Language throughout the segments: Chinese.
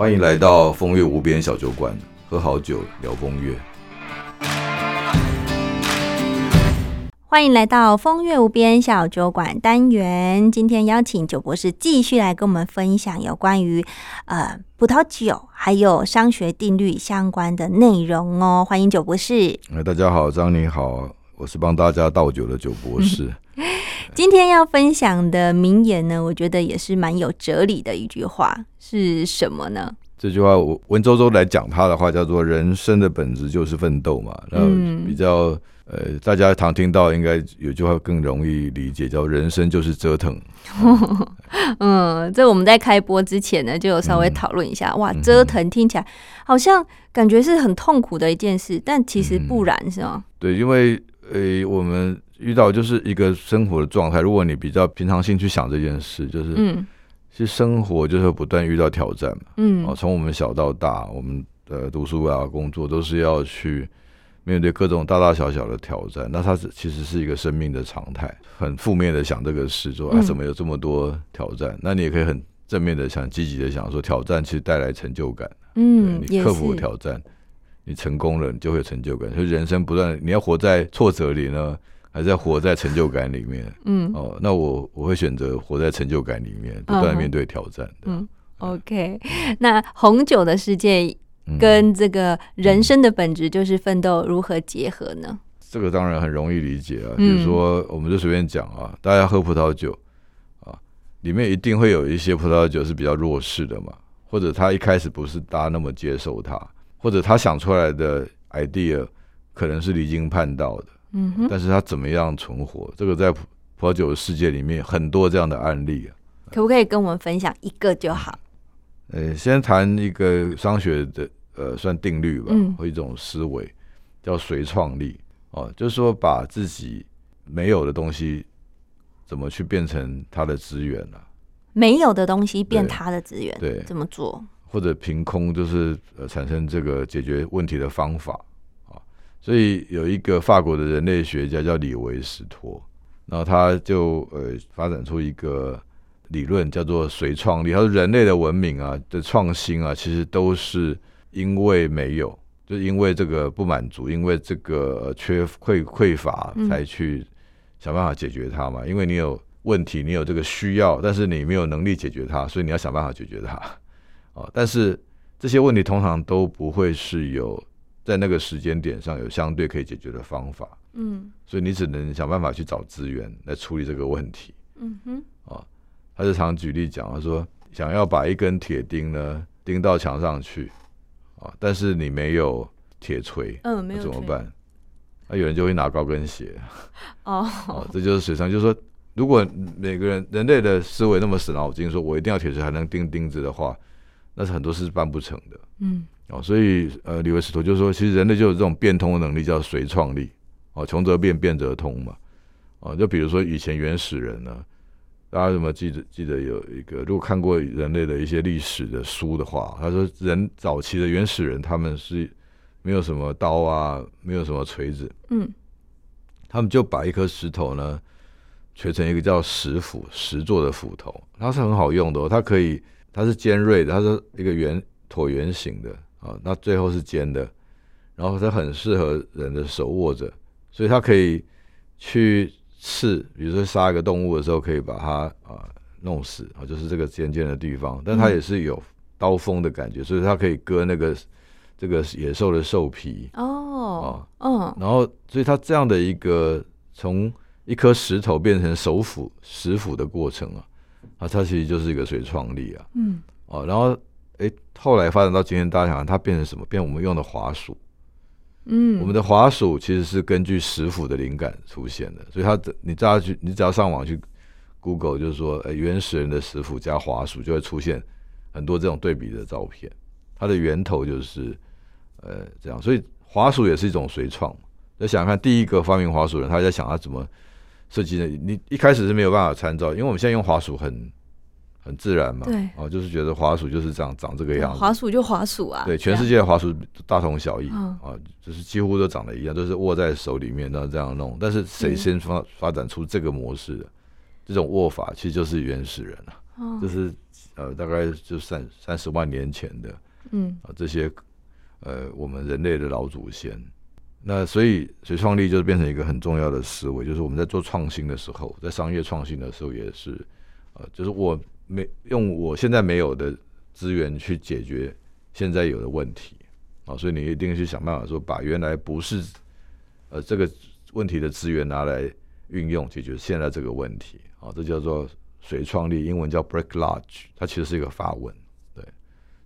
欢迎来到风月无边小酒馆，喝好酒聊风月。欢迎来到风月无边小酒馆单元。今天邀请酒博士继续来跟我们分享有关于呃葡萄酒还有商学定律相关的内容哦。欢迎酒博士。哎，大家好，张你好，我是帮大家倒酒的酒博士。今天要分享的名言呢，我觉得也是蛮有哲理的一句话，是什么呢？这句话我文绉绉来讲，它的话叫做“人生的本质就是奋斗”嘛。然后比较呃，大家常听到，应该有句话更容易理解，叫“人生就是折腾”。嗯，这我们在开播之前呢，就有稍微讨论一下。哇，折腾听起来好像感觉是很痛苦的一件事，但其实不然，是吗？对，因为呃，我们。遇到就是一个生活的状态。如果你比较平常心去想这件事，就是，嗯，其实生活就是不断遇到挑战嘛，嗯，哦，从我们小到大，我们的读书啊、工作都是要去面对各种大大小小的挑战。那它是其实是一个生命的常态。很负面的想这个事，说啊，怎么有这么多挑战？那你也可以很正面的想、积极的想，说挑战其实带来成就感。嗯，你克服挑战，你成功了，你就会有成就感。所以人生不断，你要活在挫折里呢。还是要活在成就感里面，嗯，哦，那我我会选择活在成就感里面，不断面对挑战。嗯，OK，那红酒的世界跟这个人生的本质就是奋斗，如何结合呢？这个当然很容易理解啊，比如说，我们就随便讲啊，大家喝葡萄酒啊，里面一定会有一些葡萄酒是比较弱势的嘛，或者他一开始不是大家那么接受他，或者他想出来的 idea 可能是离经叛道的。嗯哼，但是他怎么样存活？这个在葡葡萄酒的世界里面很多这样的案例啊，可不可以跟我们分享一个就好？呃，先谈一个商学的呃算定律吧，或一种思维叫随创力哦，就是说把自己没有的东西怎么去变成它的资源了？没有的东西变它的资源，对，怎么做？或者凭空就是呃产生这个解决问题的方法啊。所以有一个法国的人类学家叫李维斯托，然后他就呃发展出一个理论叫做随创力。他说人类的文明啊的创新啊，其实都是因为没有，就因为这个不满足，因为这个缺匮匮乏，才去想办法解决它嘛。因为你有问题，你有这个需要，但是你没有能力解决它，所以你要想办法解决它。啊，但是这些问题通常都不会是有。在那个时间点上有相对可以解决的方法，嗯，所以你只能想办法去找资源来处理这个问题，嗯哼，啊，他就常举例讲，他说想要把一根铁钉呢钉到墙上去，啊，但是你没有铁锤，嗯，没有怎么办？那有人就会拿高跟鞋，哦，这就是水上，就是说，如果每个人人类的思维那么死脑筋，说我一定要铁锤还能钉钉子的话，那是很多事办不成的，嗯。哦，所以呃，李维斯托就说，其实人类就有这种变通的能力，叫随创力。哦，穷则变，变则通嘛。哦，就比如说以前原始人呢，大家有没有记得？记得有一个，如果看过人类的一些历史的书的话，他说人早期的原始人他们是没有什么刀啊，没有什么锤子，嗯，他们就把一颗石头呢锤成一个叫石斧，石做的斧头，它是很好用的，它可以，它是尖锐的，它是一个圆椭圆形的。啊，那最后是尖的，然后它很适合人的手握着，所以它可以去刺，比如说杀一个动物的时候，可以把它啊弄死啊，就是这个尖尖的地方，但它也是有刀锋的感觉，所以它可以割那个这个野兽的兽皮哦，啊嗯，然后所以它这样的一个从一颗石头变成手斧石斧的过程啊，啊，它其实就是一个水创力啊，嗯，哦，然后。哎，后来发展到今天，大家想它变成什么？变我们用的滑鼠。嗯，我们的滑鼠其实是根据石斧的灵感出现的，所以它你只要去，你只要上网去 Google，就是说，呃，原始人的石斧加滑鼠，就会出现很多这种对比的照片。它的源头就是呃这样，所以滑鼠也是一种随创。那想看第一个发明滑鼠人，他在想他怎么设计的？你一开始是没有办法参照，因为我们现在用滑鼠很。很自然嘛，对，哦，就是觉得滑鼠就是这样长这个样子，滑鼠就滑鼠啊，对，全世界的滑鼠大同小异啊，就是几乎都长得一样，都是握在手里面，然后这样弄。但是谁先发发展出这个模式的这种握法，其实就是原始人啊。哦就是呃大概就三三十万年前的嗯啊这些呃我们人类的老祖先。那所以随创立就变成一个很重要的思维，就是我们在做创新的时候，在商业创新的时候也是，呃，就是我没用我现在没有的资源去解决现在有的问题啊，所以你一定去想办法说，把原来不是呃这个问题的资源拿来运用解决现在这个问题啊，这叫做谁创立，英文叫 break large，它其实是一个法文，对，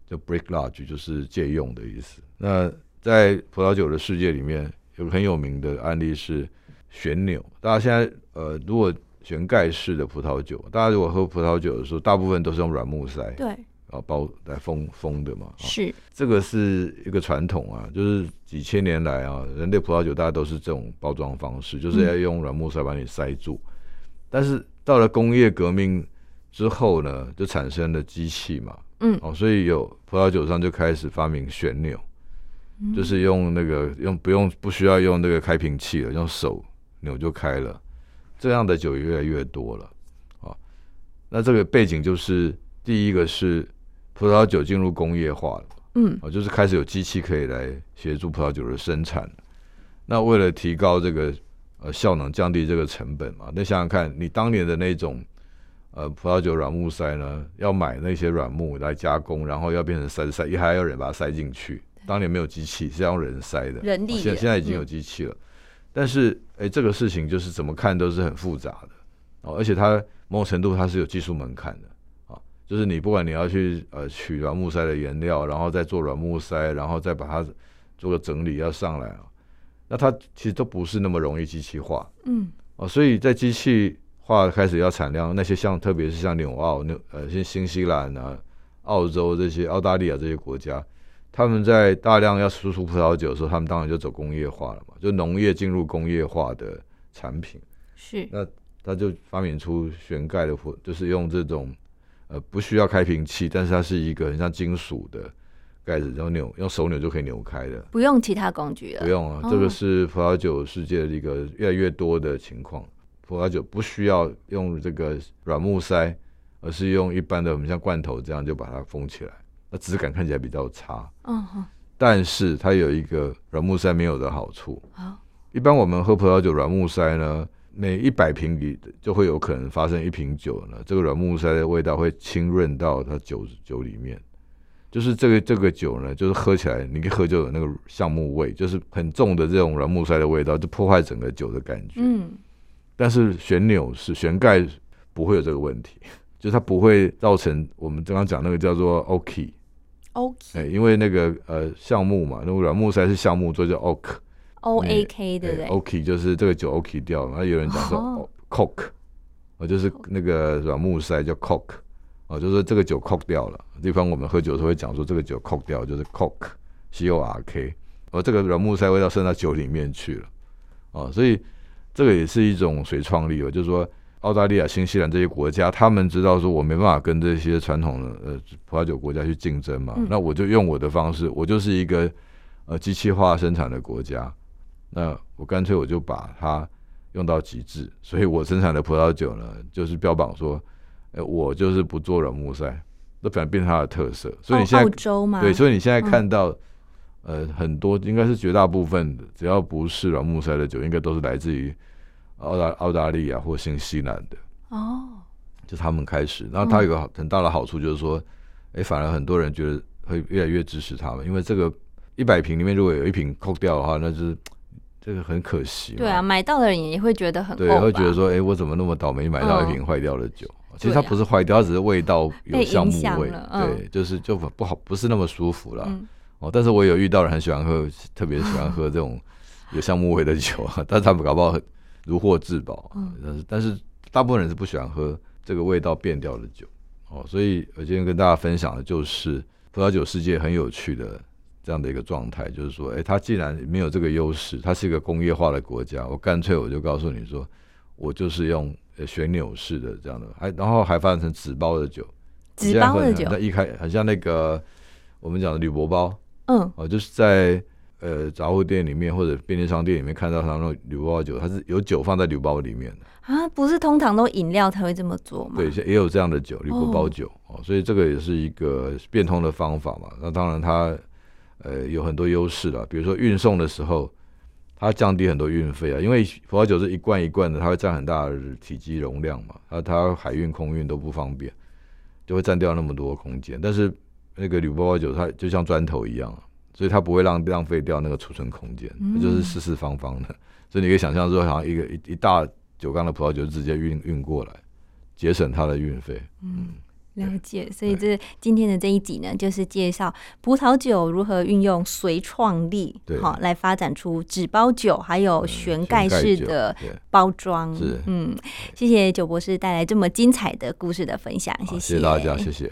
就 break large 就是借用的意思。那在葡萄酒的世界里面，有个很有名的案例是旋钮。大家现在呃，如果旋盖式的葡萄酒，大家如果喝葡萄酒的时候，大部分都是用软木塞对，啊包来封封的嘛。啊。是，这个是一个传统啊，就是几千年来啊，人类葡萄酒大家都是这种包装方式，就是要用软木塞把你塞住。但是到了工业革命之后呢，就产生了机器嘛，嗯。哦，所以有葡萄酒商就开始发明旋钮，就是用那个用不用不需要用那个开瓶器了，用手扭就开了，这样的酒越来越多了啊。那这个背景就是第一个是葡萄酒进入工业化了。嗯哦，就是开始有机器可以来协助葡萄酒的生产。那为了提高这个呃效能，降低这个成本嘛，那想想看，你当年的那种呃葡萄酒软木塞呢，要买那些软木来加工，然后要变成塞塞，也还要人把它塞进去。当年没有机器，是要用人塞的，人力哦现的现在已经有嗯机器了。但是，哎，这个事情就是怎么看都是很复杂的哦，而且它某种程度它是有技术门槛的啊，就是你不管你要去呃取软木塞的原料，然后再做软木塞，然后再把它做个整理要上来啊，那它其实都不是那么容易机器化嗯。哦，所以在机器化开始要产量，那些像特别是像纽澳、纽呃像新西兰啊、澳洲这些、澳大利亚这些国家，他们在大量要输出葡萄酒的时候，他们当然就走工业化了嘛，就农业进入工业化的产品，是，那他就发明出旋盖的葡，就是用这种呃不需要开瓶器，但是它是一个很像金属的盖子，然后扭用手扭就可以扭开的。不用其他工具了，不用啊，哦这个是葡萄酒世界的一个越来越多的情况。葡萄酒不需要用这个软木塞，而是用一般的我们像罐头这样就把它封起来，那质感看起来比较差。嗯哼，但是它有一个软木塞没有的好处。好，一般我们喝葡萄酒软木塞呢，每一百瓶里就会有可能发生一瓶酒呢，这个软木塞的味道会浸润到它酒酒里面。就是这个这个酒呢，就是喝起来，你一喝就有那个橡木味，就是很重的这种软木塞的味道，就破坏整个酒的感觉。嗯但是旋钮是旋盖不会有这个问题，就是它不会造成我们刚刚讲那个叫做 oak，，OK 哎、因为那个呃橡木嘛，那个软木塞是橡木做叫 oak，O A K 对不对？？oak 就是这个酒 oak 掉了，然后有人讲说哦 coke，哦，就是那个软木塞叫 coke，哦，就是说这个酒 coke 掉了。地方我们喝酒的时候会讲说这个酒 coke 掉，就是 coke，c o r k，哦，这个软木塞味道渗到酒里面去了，哦，所以这个也是一种随创力哦，就是说。澳大利亚、新西兰这些国家，他们知道说我没办法跟这些传统的呃葡萄酒国家去竞争嘛，嗯那我就用我的方式，我就是一个呃机器化生产的国家，那我干脆我就把它用到极致，所以我生产的葡萄酒呢，就是标榜说，哎、我就是不做软木塞，这反而变成它的特色。所以你现在、澳洲吗？对，所以你现在嗯看到、呃很多应该是绝大部分的，只要不是软木塞的酒，应该都是来自于澳大澳大利亚或新西兰的，哦，就他们开始。然后它有个很大的好处就是说，哎、反而很多人觉得会越来越支持他们，因为这个一百瓶里面如果有一瓶扣掉的话，那就是这个很可惜。对啊，买到的人也会觉得很对，会觉得说，哎、我怎么那么倒霉买到一瓶坏掉的酒？其实它不是坏掉，它只是味道有被橡木味，嗯对，就是就不好，不是那么舒服啦。嗯哦，但是我有遇到人很喜欢喝，特别喜欢喝这种有橡木味的酒啊，但是他们搞不好很如获至宝但是但是大部分人是不喜欢喝这个味道变掉的酒。哦，所以我今天跟大家分享的就是葡萄酒世界很有趣的这样的一个状态，就是说，哎、它既然没有这个优势，它是一个工业化的国家，我干脆我就告诉你说，我就是用呃旋钮式的这样的，还然后还发展成纸包的酒，纸包的酒那一开很像那个我们讲的铝箔包嗯。哦，就是在呃杂货店里面或者便利商店里面看到他那种铝箔包酒，它是有酒放在铝包里面的。啊，不是通常都饮料才会这么做吗？对，也有这样的酒，铝箔包酒哦，所以这个也是一个变通的方法嘛。那当然它呃有很多优势了，比如说运送的时候，它降低很多运费啊，因为葡萄酒是一罐一罐的，它会占很大的体积容量嘛，它它海运空运都不方便，就会占掉那么多空间。但是那个铝箔包酒它就像砖头一样，所以它不会浪浪费掉那个储存空间，它就是四四方方的，所以你可以想象说，好像一个一一大。酒缸的葡萄酒直接运运过来，节省它的运费。嗯，了解。所以这今天的这一集呢，就是介绍葡萄酒如何运用随创力，好来发展出纸包酒，还有悬盖式的包装。是，嗯，谢谢酒博士带来这么精彩的故事的分享，谢谢大家，谢谢。